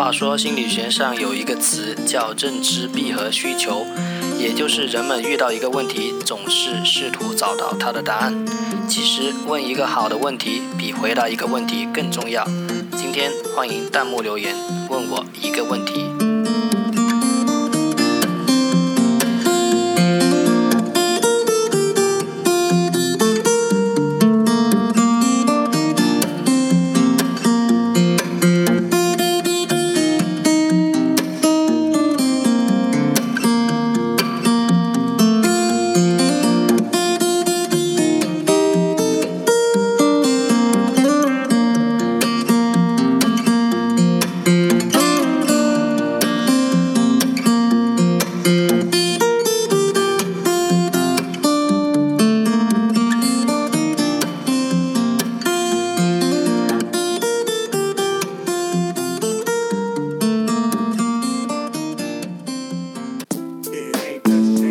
话说，心理学上有一个词叫认知闭合需求，也就是人们遇到一个问题，总是试图找到它的答案。其实，问一个好的问题，比回答一个问题更重要。今天，欢迎弹幕留言，问我一个问题。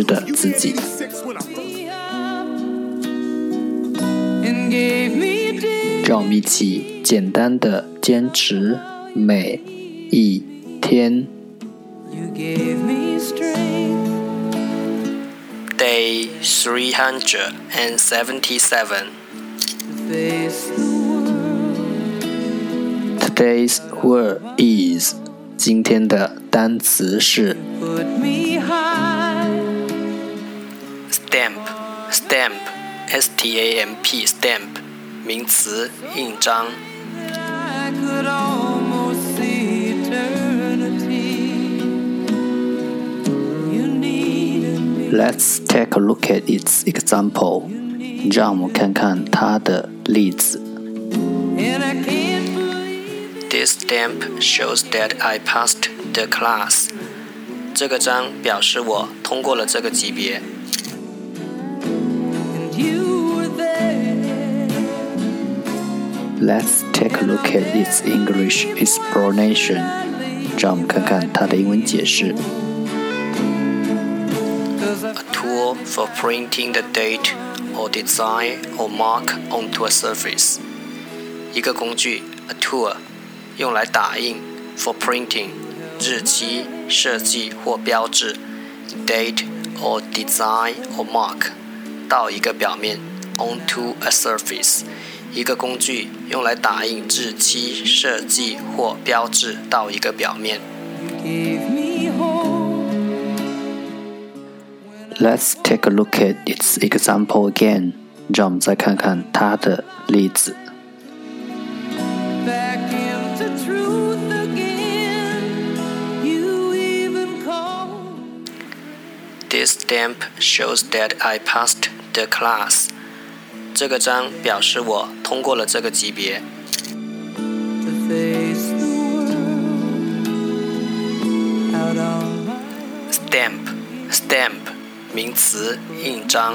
的自己。让我们一起简单的坚持每一天。Day three hundred and seventy-seven. Today's word is 今天的单词是 stamp s t a m p stamp 名词印章。Let's take a look at its example. 让我们看看它的例子。This stamp shows that I passed the class. 这个章表示我通过了这个级别。 Let's take a look at its English explanation. 让我们看看它的英文解释。tool for printing the date or design or mark onto a surface。一个工具，a tool，用来打印，for printing，日期、设计或标志，date or design or mark，到一个表面，onto a surface， 一个工具用来打印日期、设计或标志到一个表面。Let's take a look at its example again. 让我们再看看它的例子。This stamp shows that I passed the class. 这个章表示我通过了这个级别。Stamp, stamp. 名词印章。